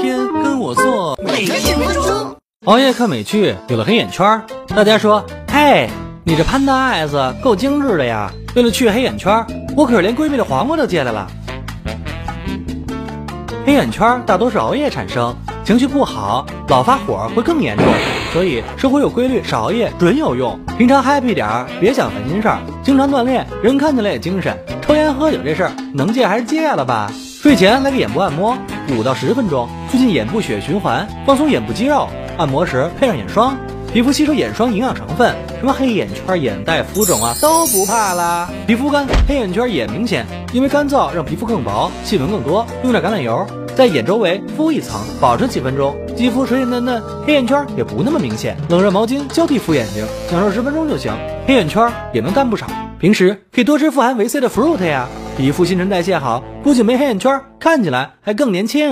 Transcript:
天跟我做每天十分钟。熬夜看美剧有了黑眼圈，大家说，嘿，你这 Panda Eyes 够精致的呀！为了去黑眼圈，我可是连闺蜜的黄瓜都借来了。黑眼圈大多是熬夜产生，情绪不好，老发火会更严重，所以生活有规律，少熬夜准有用。平常 happy 点儿，别想烦心事儿，经常锻炼，人看起来也精神。抽烟喝酒这事儿能戒还是戒了吧。睡前来个眼部按摩，五到十分钟，促进眼部血液循环，放松眼部肌肉。按摩时配上眼霜，皮肤吸收眼霜营养成分，什么黑眼圈、眼袋、浮肿啊都不怕啦。皮肤干、黑眼圈也明显，因为干燥让皮肤更薄，细纹更多。用点橄榄油在眼周围敷一层，保持几分钟，肌肤水水嫩嫩，黑眼圈也不那么明显。冷热毛巾交替敷眼睛，享受十分钟就行，黑眼圈也能淡不少。平时可以多吃富含维 C 的 fruit 呀，皮肤新陈代谢好，不仅没黑眼圈，看起来还更年轻。